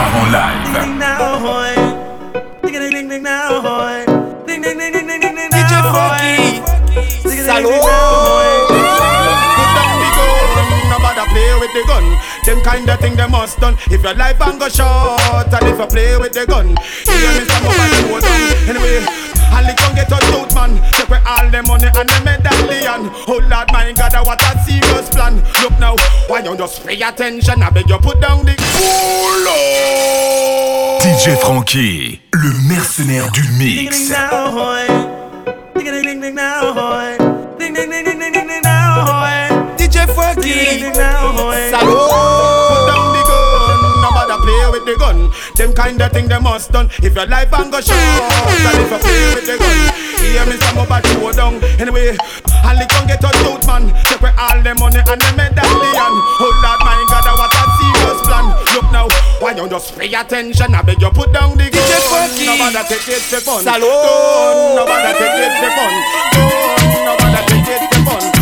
part en live. DJ Funky, Salud. play with the gun. Them kind of thing they must done. If your life and go short, and if you play with the gun, hear me some over the down. Anyway. And the gun get a youth man Take away all the money and the medallion Oh Lord my God, what a serious plan Look now, why you just pay attention I beg you put down the cool DJ Frankie, le mercenaire du mix DJ Salut gun. Them kind of thing they must done. If your life and go short, and if you play with the gun, hear me some about you down. Anyway, and the gun get a tooth man. Take away all the money and the medallion. Oh Lord, my God, what a serious plan. Look now, why don't just pay attention? I beg you put down the gun. Nobody take it for fun. Salute. Nobody take it for fun. Nobody take it for fun.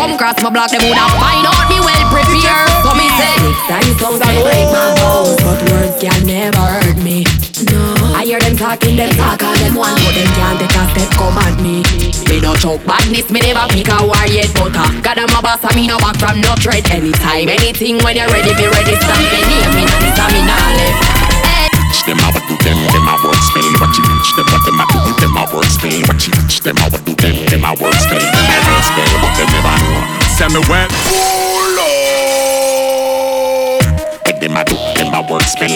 Come cross my block, them woulda find out me well prepared. So me say, Time don't break my bones, but words can never hurt me. No, I hear them talking, them talk and them want, but them can't take a step come at me. Me no choke badness, me never pick a war yet, but uh, God I'm a boss, and me no back from no threat. Anytime, anything, when you're ready, be ready, stand me near me, and this me nah left them how I do them, them I work spell. What you teach them, what them I do, them I work. What you teach them I do them, them I work spell. Them I but them never know. Send me wet. What them I do, them I work spell.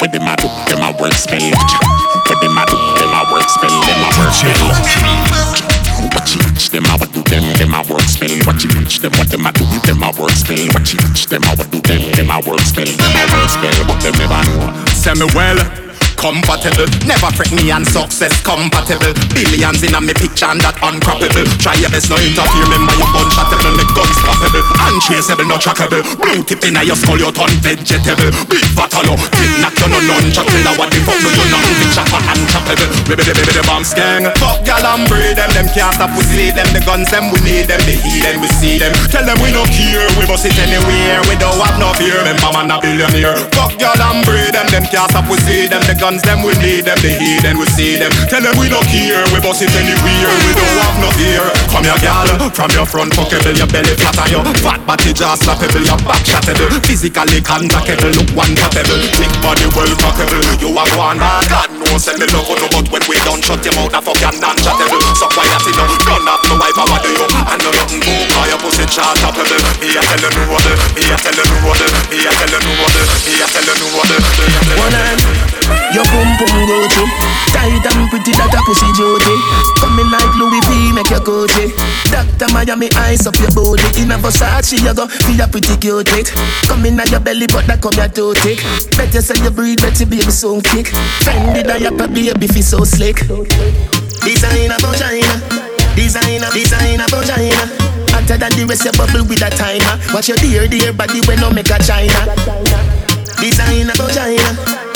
What them I do, them I work spell. What them I do, them I work spell. Them I work spell. What you teach them I do them, them I work spell. What you teach them, what them I do, them I work spell. What you teach them I do them, them I work spell. Them I work spell, but them never know. Send me well compatible. Never fret me and success compatible. Billions in a me picture and that uncroppable. Try your best, no interfere. Remember your gun shottable, the gun's stoppable. Untraceable, no trackable. Blue tip in your skull, you turn vegetable. Big fat hollow, big knock you no nunchuckle. What the fuck do you know? Big chopper and. Baby, baby, baby, the bombs gang. Fuck y'all and breed them, them can't stop we see them. The guns them we need them, the heat them we see them. Tell them we no care, we bust it anywhere. We don't have no fear. Remember man a billionaire. Fuck y'all and breed them, them can't stop we see them. The guns guns, them we need them, they hear them, we see them. Tell them we no care, we bust it anywhere, we don't have no fear. Come here, girl, from your front pocketable, your belly flat on your fat body just slappable, your back shattable, physically contactable, look one tappable, thick body well cockable. You are one man, God knows, send me love no but when we done shut your mouth, I fuck you non-chattable. So quiet, you know, none of no wife, I want you, and no nothing more, cause your pussy chart tappable. Me a tell you what, you what, me a tell you what, me a tell you what, me a tell you what. One hand, your pum pum go through. Tight and pretty that a pussy jody. Coming like Louis V, make your cozy. Doctor Miami eyes up your body. In a Versace, you go feel a pretty cute it. Coming at your belly, but that come your too thick. Better say you breathe, better baby so kick. Fendi diaper, baby feel so slick. Designer vagina, designer, designer vagina. Hotter than the rest, you bubble with a timer. Watch your dear, dear body when no make a china. Designer vagina.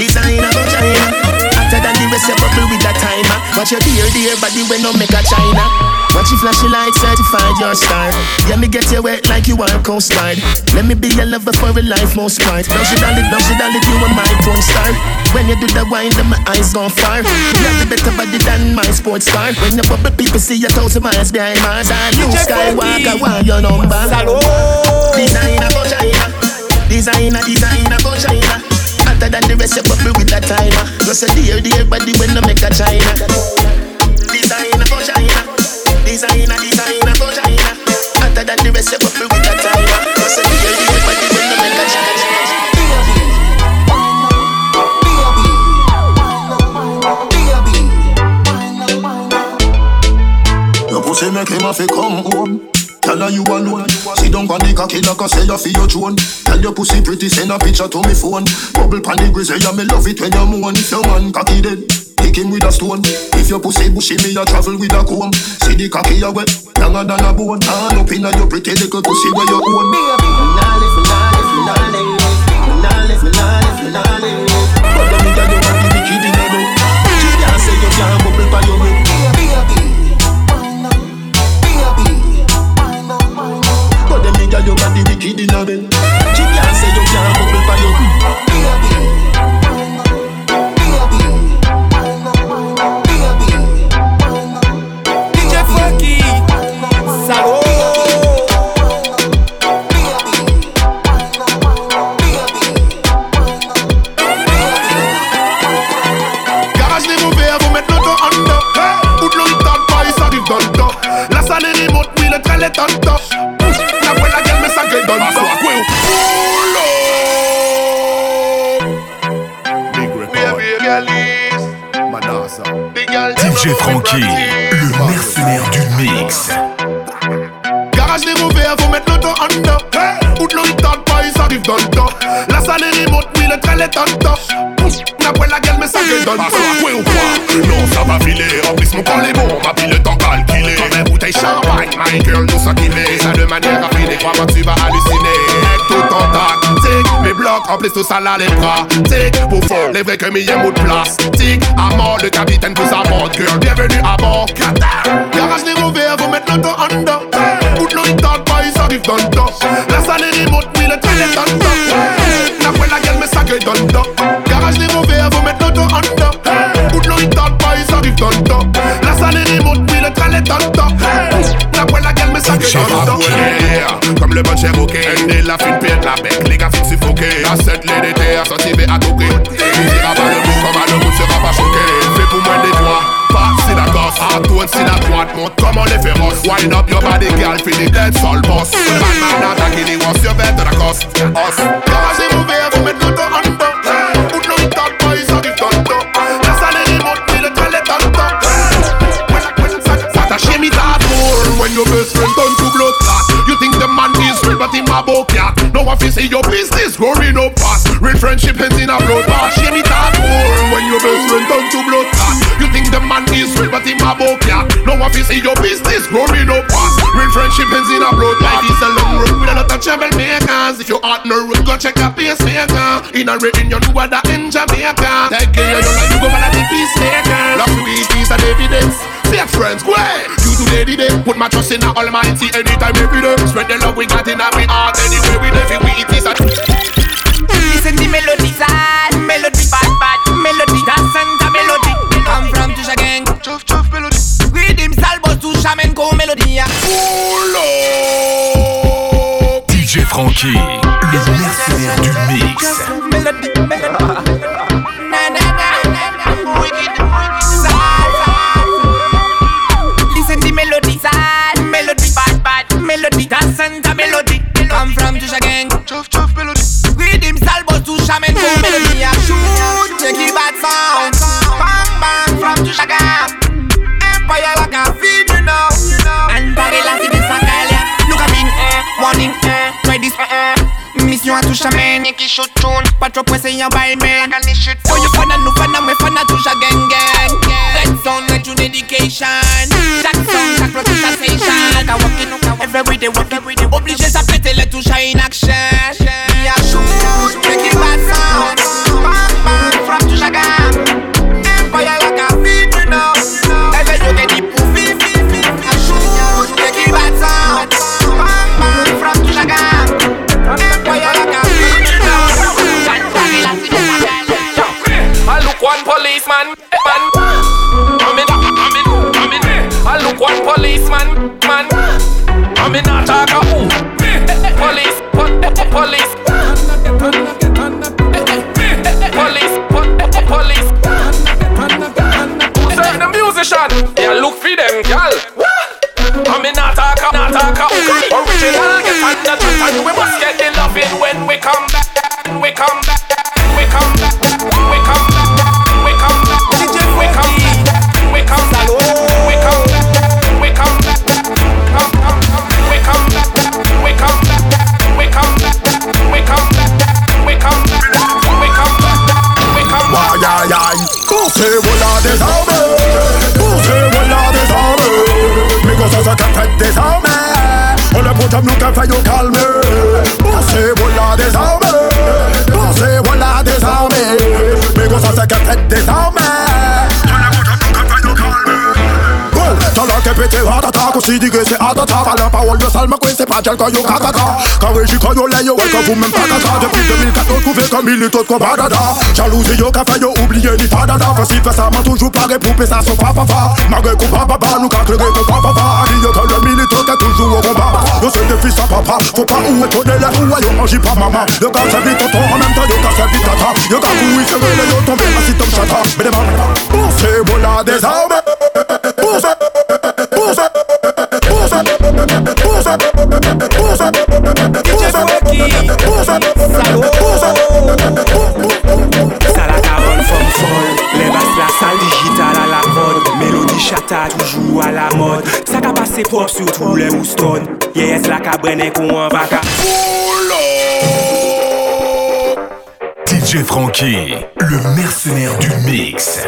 Designer vagina Hotter than the rest of bubble with a timer Watch your dear, dear body when no make a china Watch your flashy light, certified your star. Yeah, me get you wet like you are a coast guard. Let me be your lover for a life most part. Don't you darling, don't you darling, you are my porn star. When you do the wine, then my eyes gone far. You have the better body than my sports car. When you bubble, people see you thousand miles behind Mars. I you Skywalker, want your number. Designer for China. Designer, designer for China. Hotter than the rest, you bubble with that timer. Just a dear, dear body when you make a China. Designer for China. Designer, designer for China. Hotter than the rest, you bubble with that timer. Just a dear, dear body when you make a China. Pussy make him have to come home. Tell her you alone. Sit down on the cocky like I say you feel your drone. Tell your pussy pretty, send a picture to me phone. Bubble pan the grizzly, yeah me love it when you moan. If your man cocky dead, hit him with a stone. If your pussy bushy, me a travel with a comb. See the cocky you wet, longer than a bone. Hand up inna your pretty little pussy where you own. But the nigga you want the inna do. She can't say you can't bubble by your way. But them nigga you got the wicked in a bed tout ça là, les bras. Tic, pour fond, les vrais que m'y mot de place. Tic, à mort, le capitaine pousse à bord, girl. Bienvenue à bord. Qatar. Garage des mauvais, faut mettre l'auto en dos. Bout de l'eau, il tente pas, ils arrivent dans le dos. La salle est remote, oui, le train est dos. La poêle, la gueule, mais ça gueule dans le dos. Wind up your body, girl, feel the dead soul. The bad man attacking the was your better cost. Us. Garage est mauvais, vous mettez l'auto en dedans. Bout de l'eau, il tente pas, ils arrivent dans le dos. La salle est remote, puis le train est dans le dos. S'attacher mis à tour when your best friend turn to blood. You think the man is real, but him a cat. No one fi see your business growing up fast. Real friendship ends in a blood bath. Shame it at all when your best friend turn to blood. You think the man is real, but him a cat. Fi see your business growing up fast. Real friendship ends in a blood. Life is a long road with a lot of troublemakers. If your heart no road, go check a pacemaker. In a rain, you know what in Jamaica. Take care of your life, you go for the peacemaker. Love to eat is an evidence. Fake friends, go ahead. You today, the day. Put my trust in the Almighty anytime, every day. Spread the love we got in our heart anyway. We live it, we it is a. man, man. Coming up, coming, coming. I'm in. I look one policeman, man. I'm in a talker, ooh. Police, po- police. Police, po- police. The musician, yeah, look for them, girl. I'm in a talker, not talker, original. Get under the Pété heart attack Aussi dit c'est heart attack. La parole de Salma Queen c'est pas quand yo kakaka Quand régi quand yo lay yo ouais quand vous même pas kaka Depuis 2004 on comme il est tout comme badada Jalousie yo fait yo oublier ni fadada si fait ça m'a toujours paré poupée ça son papa Malgré qu'on papa nous créé qu'on papa Dit yo que le militaire qui toujours au combat Yo c'est des fils à papa Faut pas où étonner les roues Yo mange pas maman Yo qu'a servi tonton en même temps yo qu'a servi tata Yo qu'a couru c'est vrai yo tombé assis comme chata Mais des mamans Poussez voilà des armes Ça pop sur tous les Houston Yes la ka brene kon an vaka DJ Frankie, le mercenaire du mix.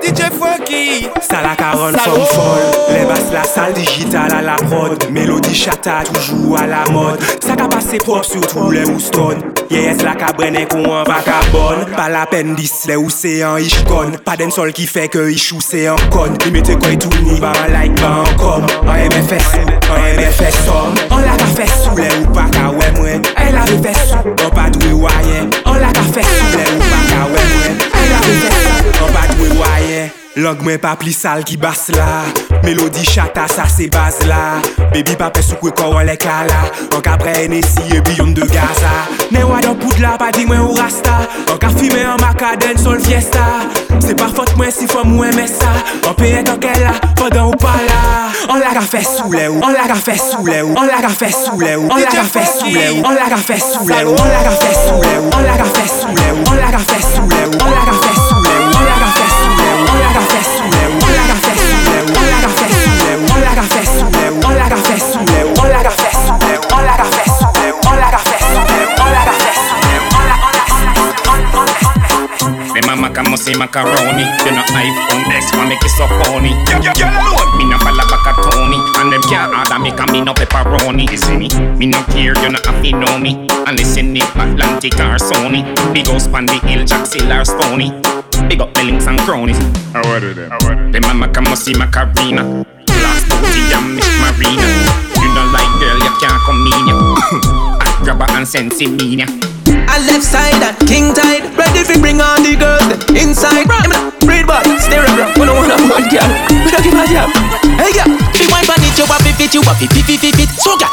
DJ Funky. Salaka run from fall Les basses la salle digitale à la mode Mélodie chata toujours à la mode. Ça ka passe pop sur tous les Houston Yes la ka brene kou an vakabon Pa la pen dis le ou se an ish kon Pa den sol ki fe ke ish ou se an kon Li mette koy tou ni ba an like ba an kom An eme fes, an eme fes som An la pa fes sou le ou pa ka we mwen E la ve fes sou, an pa dwe wayen Lang mwen pa pli sal ki bas la Melodi chata sa se baz la Baby pa pe soukwe koron lek la la An ka pre enesi e biyon de Gaza Ne wadan poud la pa di mwen ou rasta An ka fime an makaden sol fiesta Se pa fote mwen si fwa mwen mesa An pe peye tanke la, fodan ou pa la An la ka fe sou le ou An la ka fe sou le ou An la ka fe sou le ou An la ka fe sou le ou An la ka fe sou le ou An la ka fe sou le ou An la ka fe sou le ou An la ka fe sou le ou An la ka fe sou le ou An la ka fe sou le ou An la ka fe sou le ou An la ka fe sou le ou An la ka fe sou le ou An la ka fe sou le ou An la ka fe sou le ou An la ka fe sou le ou An la ka fe sou le ou An la ka fe sou le ou An la ka fe sou le ou Me mama come see macaroni. You know iPhone X wanna make it so phony You, you, you alone Me no fall back a Tony. And them can't order me Cause me no pepperoni. You see me? Me no care You no have to know me. Unless you need Atlantic or Sony. Big house pan the hill Jack Seal or Stony Big up the links and cronies. I order them. I order them. The mama can must see Macarena. Last booty and Miss Marina. You don't like girl, you can't come in ya. I grab her and sense it mean ya. I left side that king tide, ready to bring on the girls inside. I'm a bread Right. Read back, stare at We don't want a bad girl, we don't give a damn. Hey girl, if you want to it, you want it, it, it, it, it. So girl,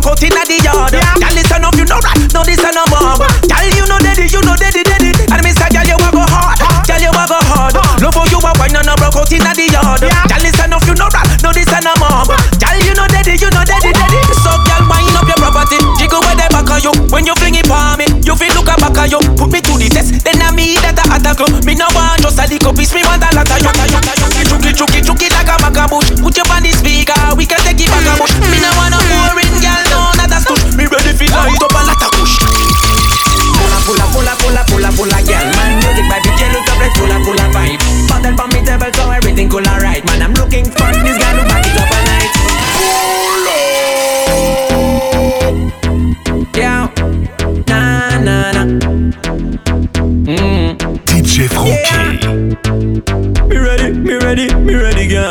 wine and out inna the yard. Girl, listen up, you know right, no listen no more. Girl, you know daddy, you know daddy, daddy. And me say, girl, you a go hard, girl, you a go hard. Love how you a wine and a broke out inna the yard. Girl, listen up, you know rap, no listen no more. Girl, you know daddy, you know daddy, daddy. So, girl, wind up your property, jiggle where they back on you. When you fling it for me, you feel look a back on you. Put me to the test, then I me that I attack you. Me no want just a little piece, me want a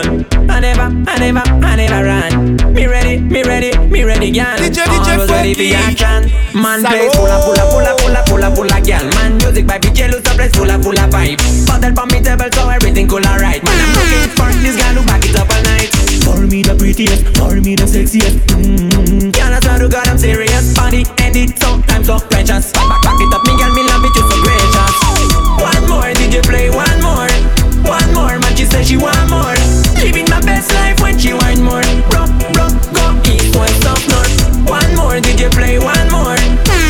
girl. I never, I never, I never run. Me ready, me ready, me ready, girl. DJ, DJ Always ready for Funky. action. Man, play full of, full of, full of, full of, full of, full of, girl. Man, music by yellow, so place full of, full of vibe. Bottle for me table, so everything cool alright. Man, I'm looking for this girl who back it up all night. For me the prettiest, for me the sexiest. Mm-hmm. Girl, I swear to God, I'm serious. Body, edit, sometimes so precious. Back, back, it up, me girl, me love it, you so gracious. One more, DJ DJ play one more, one more. Man, she say she want more. Living my best life when she want more. Rock, rock, go east, west, up, north. One more, DJ play one more,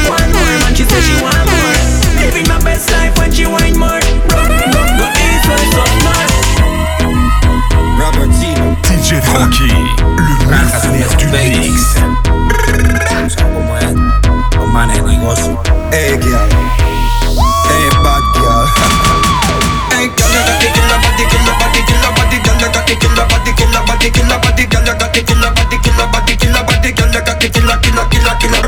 one more. Man, she say she want more. Living my best life when she want more. Rock, rock, go east, west, up, north. Robert DJ Franky, le mercenaire du mix. Hey girl, got the killer, killer, killer.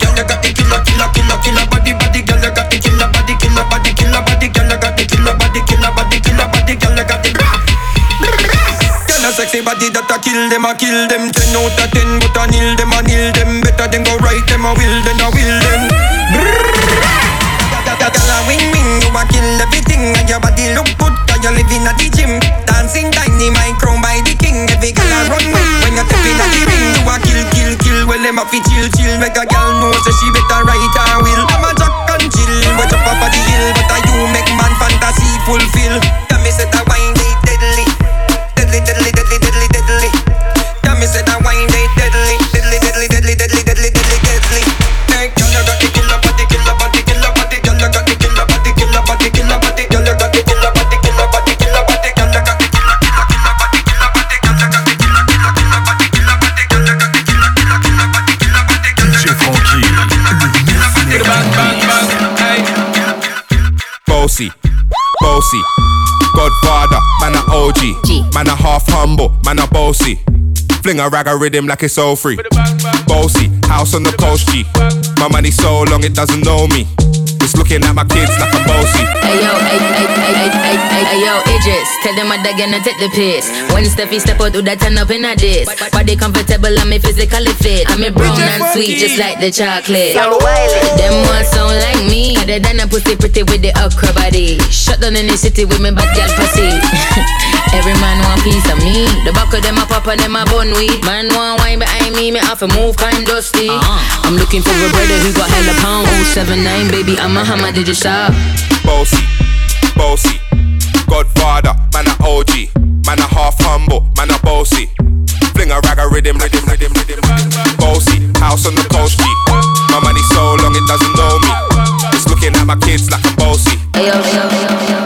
Girl, you got the killer, killer, killer, killer body, body, girl, you got the killer body, killer body, killer body, girl, you got the killer body, killer body, killer body, girl, you got the. Girl, a sexy body that a kill them, a kill them. Ten out of ten, but a nil them, a nil them. Better than go right them, a will them, a will them. Girl, a wing wing, you a kill everything, and your body look good, cause you live in a the gym. Dancing dynamite, crown by the king. Every girl a run with when you step in a the ring. You a kill, kill, kill. Well, them a fi chill, chill. Make a girl know say she better ride her wheel. I'm a jack and chill, we jump off of the hill, but a you make man fantasy fulfill. Tell me say that wine man a OG, man a half humble, man a bossy. Fling a rag a rhythm like it's all free. Bossy, house on the coast G. My money so long it doesn't know me. It's looking at my kids like I'm bossy. Hey yo, hey, hey, hey, hey, hey, hey, hey, yo, Idris. Tell them I dog gonna take the piss. When Steffi step out, do that turn up in a diss. Body comfortable, I'm a physically fit. I'm a brown and sweet, just like the chocolate. Them ones sound like me. Other than a pussy pretty with the okra body. Shut down in the city with me bad girl pussy. Every man want piece of me. The back of them a pop and them a bun weed. Man want wine behind me, me have to move kind dusty. Uh-huh. I'm looking for a brother who got hella pound. 079, baby, I'm a hammer, did you stop? Bossy, bossy, Godfather, man a OG, man a half humble, man a bossy. Fling a rag a rhythm, rhythm, rhythm, rhythm. Bossy, house on the coast G. My money so long it doesn't know me. It's looking at my kids like I'm bossy. Hey yo, hey yo, yo, yo.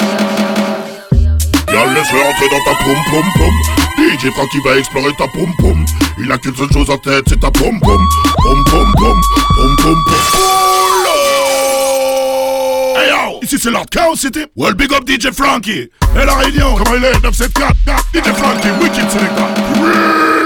Laisse-le entrer dans ta poum poum poum. DJ Frankie va explorer ta poum poum. Il a qu'une seule chose en tête, c'est ta poum poum. Poum poum poum, poum poum poum. Hey yo, ici c'est l'Hard Chaos City. Well big up DJ Frankie. Et la Réunion, comment il est? 974 DJ Frankie, Wicked Selecta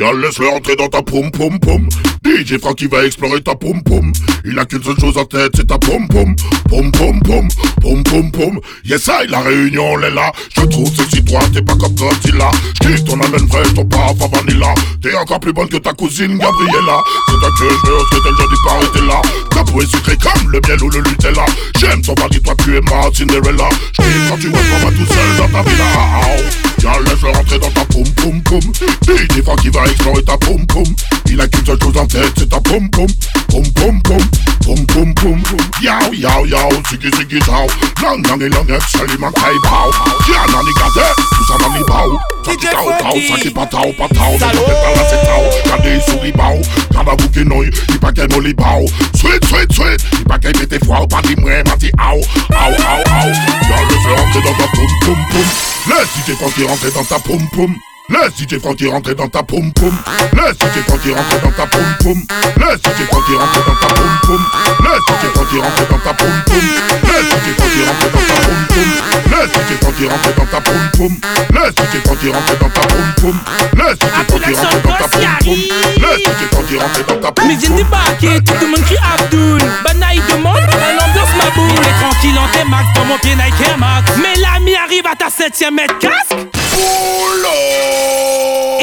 Y'a laisse-le entrer dans ta poum poum poum. DJ Frankie va explorer ta poum poum. Il a qu'une seule chose en tête, c'est ta poum poum. Poum poum poum, poum poum poum. Yes I, la réunion elle est là. Je trouve sexy toi, t'es pas comme Godzilla J'kiffe ton haleine fraîche, ton parfum vanilla T'es encore plus bonne que ta cousine Gabriella. C'est toi que je veux, elle, je dis pas arrêter là. Ta peau est sucrée comme le miel ou le Nutella. J'aime ton body, toi tu es ma Cinderella. J'kiffe quand tu vois toi tout seul dans ta villa Ah, ah. Y'a laisse-le rentrer dans ta poum poum poum. DJ Frankie va explorer ta poum poum Il a qu'une seule chose en tête, c'est ta poum poum Poum poum poum, poum poum poum Yow yow yow, ziggy ziggy zow. Lang lang et lang et salut man kai bao Y'a nan y gade, tout ça nan y bao Ça qui tao tao, ça qui pas tao pas tao quand t'es pas là c'est tao, gade y souris bao Kaba bouki noy, y pa kay moli bao Sweet sweet sweet, y pa kay mette fwa ou pa di mwen mati au. Au au au, y'a le feu rentrer dans ta poum poum poum Laisse DJ Franky rentrer dans ta poum poum Laisse DJ Frankie rentrer dans ta poum poum. Laisse DJ Frankie rentrer dans ta poum poum. Laisse DJ Frankie rentrer dans ta poum poum. Laisse DJ Frankie rentrer dans ta poum poum. Laisse DJ Frankie rentrer dans ta poum poum. Laisse DJ Frankie rentrer dans ta poum poum. Laisse DJ Frankie rentrer dans ta poum poum. Laisse DJ Frankie rentrer dans ta poum poum. Laisse DJ Frankie rentrer dans ta poum Mais viens débarquer, tout le monde crie Abdul Bana il demande, l'ambiance ma boule On est tranquille en T-Max, dans mon pied Nike Air Max. Mais l'ami arrive à ta 7ème mètre casque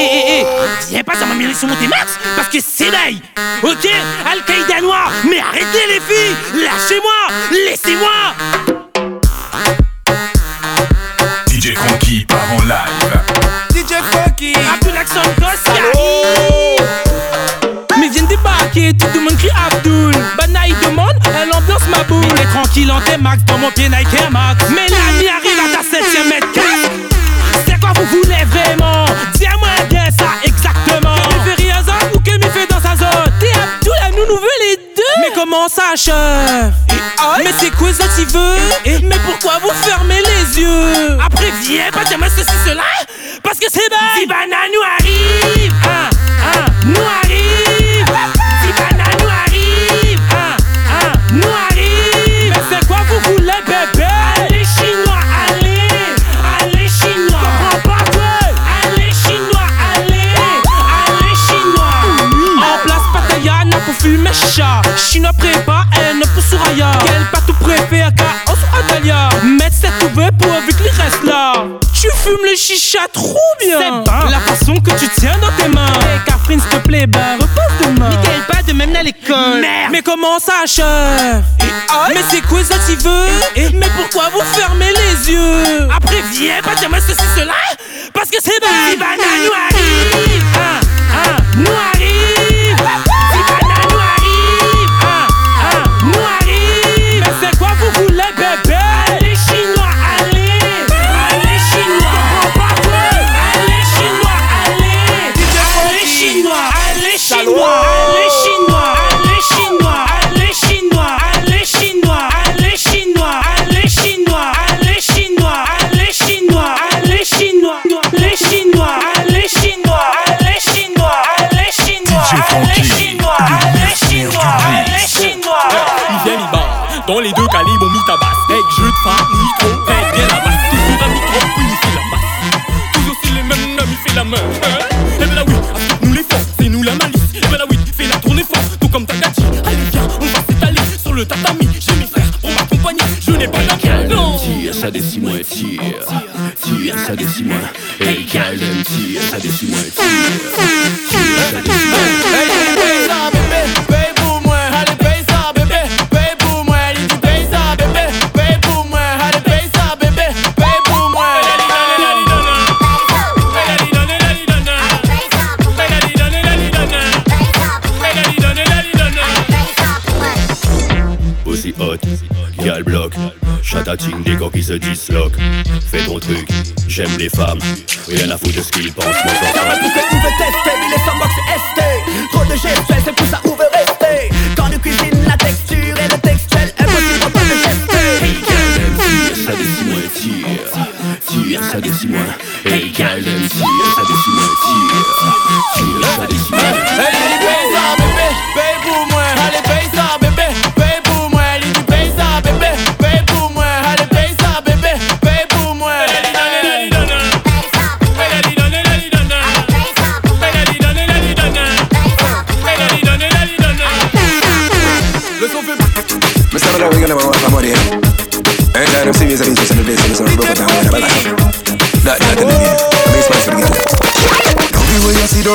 Eh eh eh, viens pas ça m'a mis sur mon T-Max Parce que c'est d'ail Ok, Al-Qaïda noir Mais arrêtez les filles Lâchez-moi Laissez-moi. DJ Frankie part en live. DJ Funky Abdul Action Mais viens débarquer, tout le monde crie Abdul Bana il demande, l'ambiance ma boule. Tranquille en T-Max dans mon pied Nike Air Max. Mais l'ami Mais c'est quoi ça tu veux Mais pourquoi vous fermez les yeux Après viens pas moi ceci cela parce que c'est bas. Zibana nous arrive. Chat. Chinois prépa, elle ne pour souraya. Quel pas tout préfère, on sera Adalia? Mettre cette ouverte pour avec les restes là. Tu fumes le chicha trop bien. C'est La façon que tu tiens dans tes mains. Hey, Catherine, s'il te plaît, ben, repose demain. Nickel, pas de même à l'école. Merde. Mais comment ça, chef? Mais c'est quoi ça, tu veux? Mais pourquoi vous fermez les yeux? Après, viens pas dire moi ceci, cela. Parce que c'est nous arrive. Ah, ah, nous arrive. ça des six mois, tire, tire, ça des six mois. Et Kyle tire, ça des six. Chatating des corps qui se disloquent. Fais ton truc, j'aime les femmes. Rien à foutre de ce qu'ils pensent, moi j'en T'as tout tu veux tester, mais les sandbox ST Trop de gestuels, c'est pour ça où veut rester. Quand tu cuisines la texture et le textuel Impossible toi de gester Tire, ça décime, moi tire Tire, ça moi. Hey, calme, tire, ça moi tire Tire, ça décime,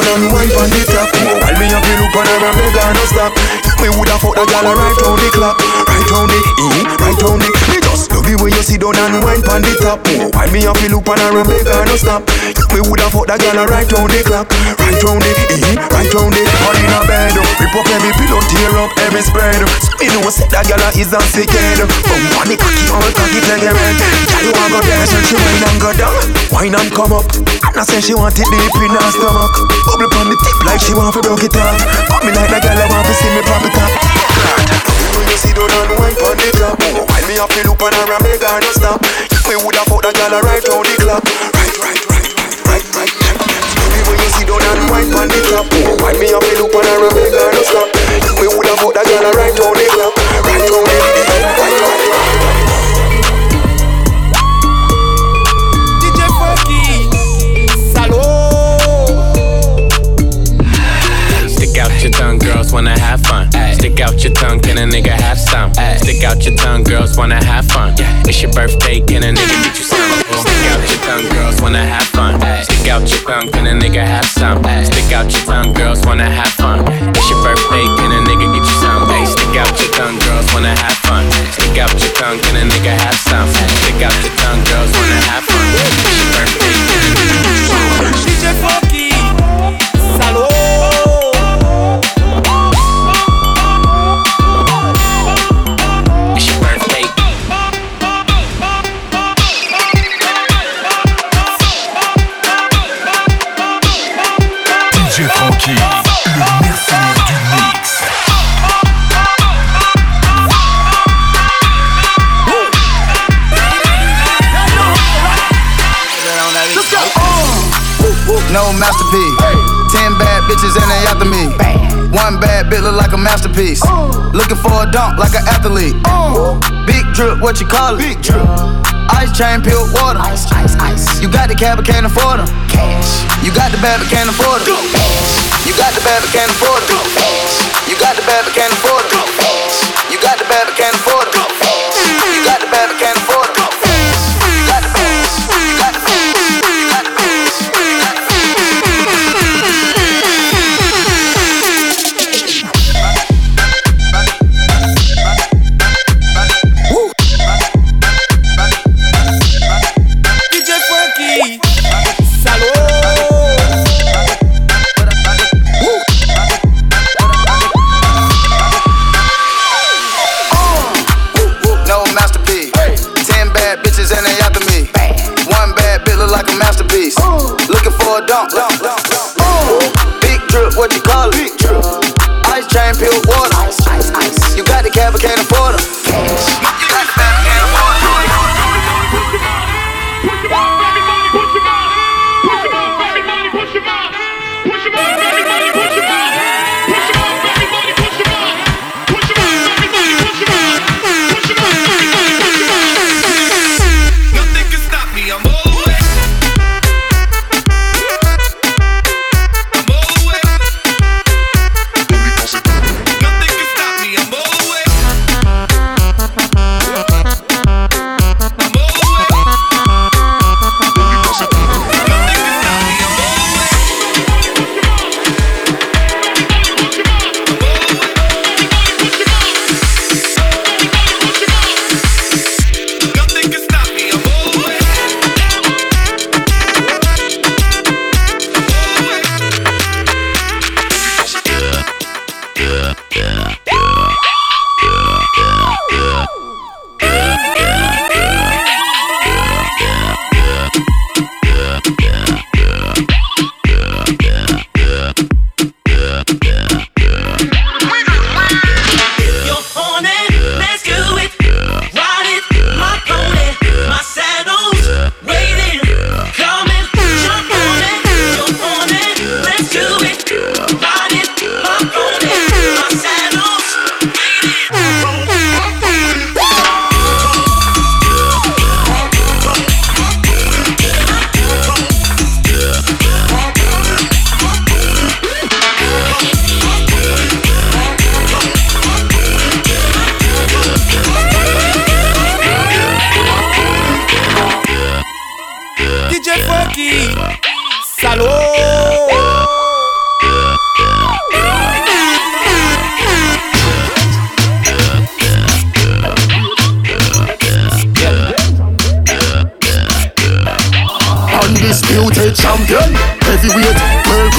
down and wine on the top. While me up, you look on her and her no stop. Me woulda fuck that girl right round the clock, right round the, eh, right round the. Me just love the way you sit down and wine on the top. While me up, you look on her and beg her no stop. Me woulda fuck that girl right round the clock, right round the, eh, right round the. All in a bed, rip up every pillow, tear up every spread. So me know say that girl is a sick head. Bum on the cocky, all cocky a red. Girl you a go there, so she wine and go down, wine and come up. And I say she want it deep in her stomach. Bubble on the tip like she want to broke it off. Pop me like that I want to see me pop it up. When you see down and wine on the top, while me up to look on her and make her no stop. Me woulda fuck that girl right round the clock. Right, right, right, right, right. When you sit down and wine on the top, while me up to look on her and make her no stop. Me woulda fuck that girl right round the clock. Right round the, right round the. Salaud. Stick out your tongue, girls wanna have fun. Stick out your tongue, can a nigga have some? Stick out your tongue, girls wanna have fun. It's your birthday, can a nigga get you some? Stick out your tongue, girls wanna have fun. Stick out your tongue, can a nigga have some? Stick out your tongue, girls wanna have fun. It's your birthday, can a nigga get you some? Hey, stick out your tongue, girls wanna have masterpiece. Looking for a dunk like an athlete. Big drip, what you call it? Big drip. Ice chain, pure water. Ice, ice, ice. You got the cab, but can't afford them. Cash. You got the bad, but can't afford them. You got the bad, but can't afford them. You got the bad, but can't afford them. You got the bad, but can't afford them.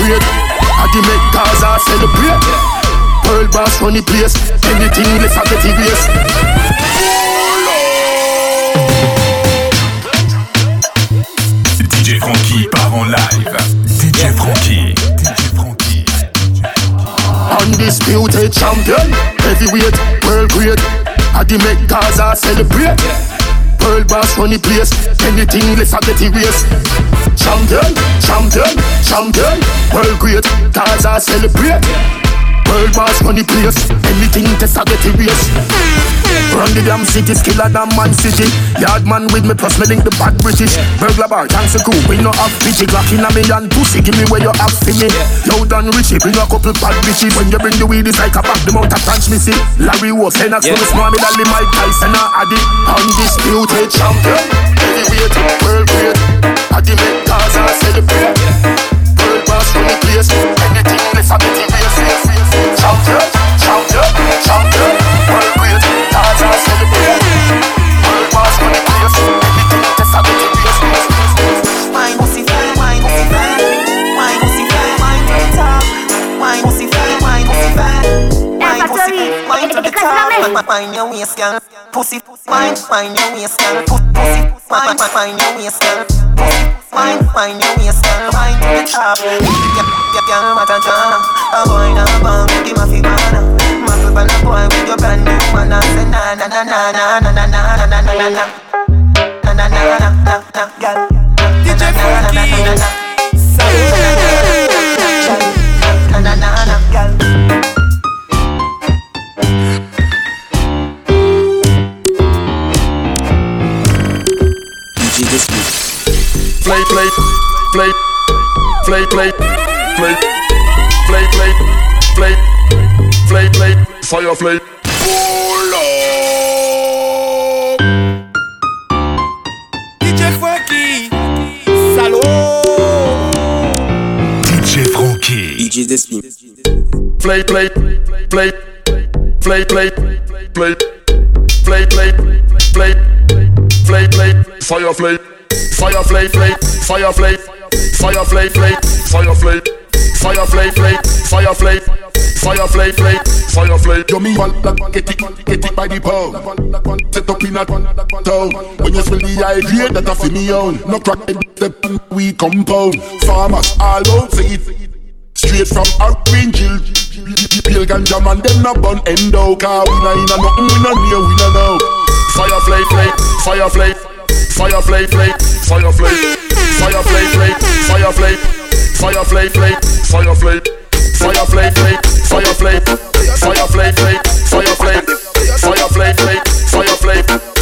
celebrate. I give make Gaza celebrate. Pearl bars run the place. Anything less, I get it grace. DJ Frankie part en live. DJ Frankie. DJ Frankie. Undisputed champion. Heavyweight, world great. I give make Gaza celebrate. Pearl bars run the place. Anything less, I get it. Champion, champion. champion World great, Gaza celebrate. World boss money place. Anything test I get erased. Run the damn city, skiller than man city. Yard man with me, plus me link the bad British. Burglar bar, thanks a cool. we no have pity. Glock in a million pussy, give me where you have for me. Yo, done Richie, bring a couple bad bitches. When you bring the weed, it's like a back, the mouth of transmission. Larry Wolf, Lennox, yeah. small me, Dally Mike Tyson, Addy. Undisputed champion. Heavyweight, world great. Addy make Gaza celebrate. World boss, run the place. Anything less, I Mind your waist, girl. Pussy, mind, mind your waist, girl. Pussy, mind, mind your waist, girl. Pussy, mind, mind your waist, girl. Mind the top. Girl, a drama. A boy na bomb, give my figure. Muffle by the boy with your brand new one. I say na na na na na na na na na na na na. Na na na na na na, girl. DJ Franky. Play, play, play, play, play, play, play, play, play, play, play, fire play. Pull up. DJ Frankie, salaud. DJ Frankie. DJ Despin. Play, play, play, play, play, play, play, play, play, play, play, fire play, fire play, play, fire play, fire play, play, fire play, fire play, play, fire play, fire play, play, fire play. You me want that get it, get it by the pound. Set up in a town. When you smell the high grade, that a fi me own. No crack the step we compound. Farmers all out say it. Straight from Orange Hill Pale ganja man, them no bun endo Car we no inna nothing, we no near, we no know Fire play, play, fire play, play, fire play, fire play, play, fire play, fire play, play, fire play, fire play, play, fire play, fire play, play, fire play, fire play, play, fire play,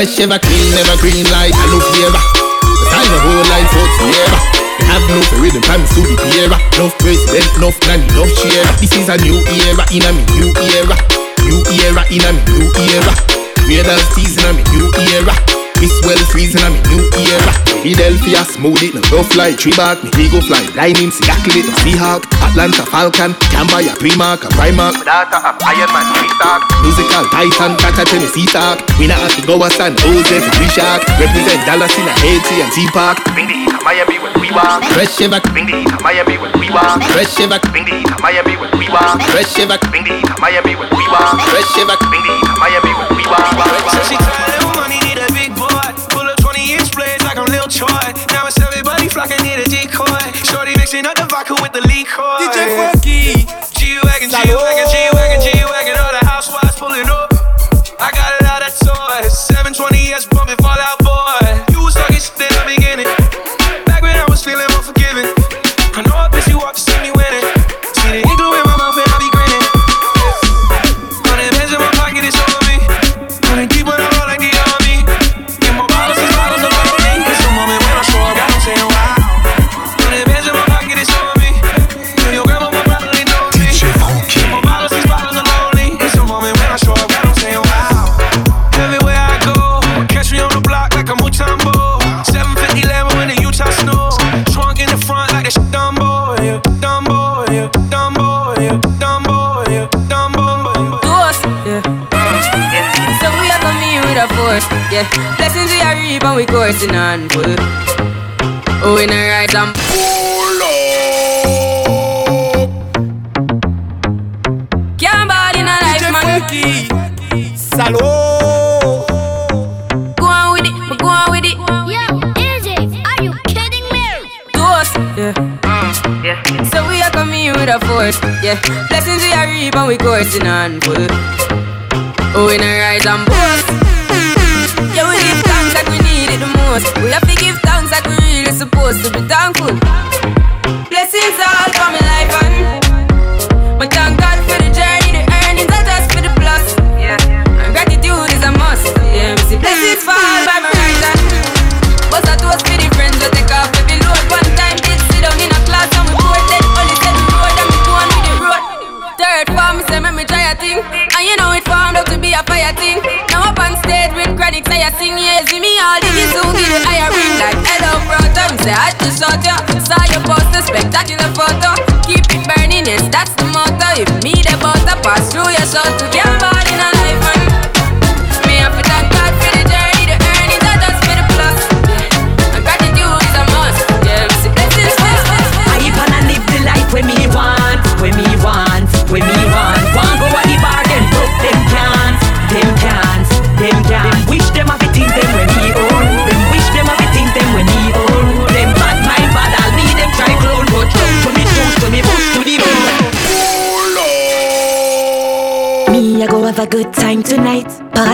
Fresh ever clean, never green like aloe vera. Sign the whole line for Sierra. Have no rhythm, time to the era. Enough president, enough nanny, enough share. This is a new era in a me new era. New era in a me new era. Raiders teasing a new era. Miss well freezing a me new era. Philadelphia smooth it, no rough like tree bark. Me ego fly, lightning, Seattle it, no Seahawk. Atlanta Falcon, can buy a Primark, a Primark. Data of Iron Man, free talk. Musical Titan, Tata Tennessee talk. We not have to go a San Jose for three shark. Represent Dallas in a Haiti and T Park. Bring the heat to Miami when we walk. Fresh ever. Bring the heat to Miami when we walk. Fresh ever. Bring the heat to Miami when we walk. Fresh ever. Bring the heat to Miami when we walk. Fresh ever. Bring the heat to Miami when we walk. So she tired of money, Troy. Now it's everybody flocking here to decoy. Shorty mixing up the vodka with the liquor. DJ Franky. G-Wagon, G-Wagon, G-Wagon, G-Wagon. All the housewives pulling up. I got it out of toy. 720S bumping, fall out.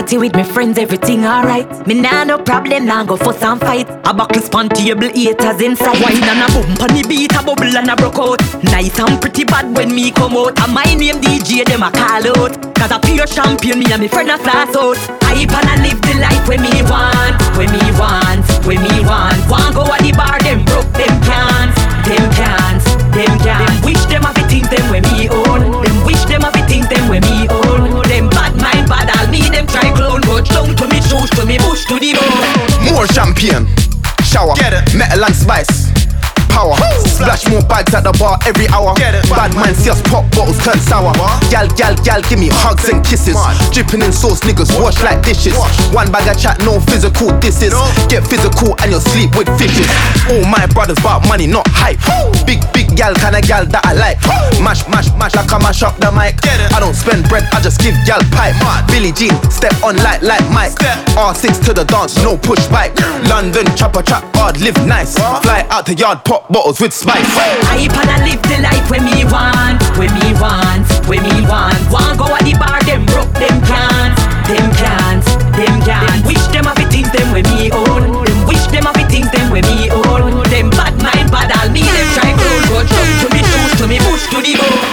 party with my friends, everything alright. Me nah no problem, nah go for some fight. A buckle span table, haters inside. Wine and a bump on the beat, a bubble and a broke out. Nice and pretty bad when me come out. And my name DJ, them a call out. Cause I pure champion, me and me friend a flash out. I wanna live the life when me want, when me want, when me want. One go at the bar, them broke, them can Champion. Shower, Metal and Spice. power. Splash more bags at the bar every hour. Bad man see us pop bottles turn sour. Gal, gal, gal, give me hugs and kisses. Dripping in sauce, niggas wash like dishes. One bag of chat, no physical disses. Get physical and you'll sleep with fishes. All my brothers about money, not hype. Big, big gal, kind of gal that I like. Mash, mash, mash, like I mash up the mic. I don't spend bread, I just give gal pipe. Billy Jean, step on light like Mike. R6 to the dance, no push back. London, chopper trap, hard, live nice. Fly out the yard, pop bottles with spice. I wanna live the life when me want, when me want, when me want. Want go at the bar, them broke, them can't, them can't, them can't. Wish them have it things them when me own. Them wish them have it things them when me own. Them bad mind, bad all me. Them try to go jump to me, shoes to me, bush to the bone.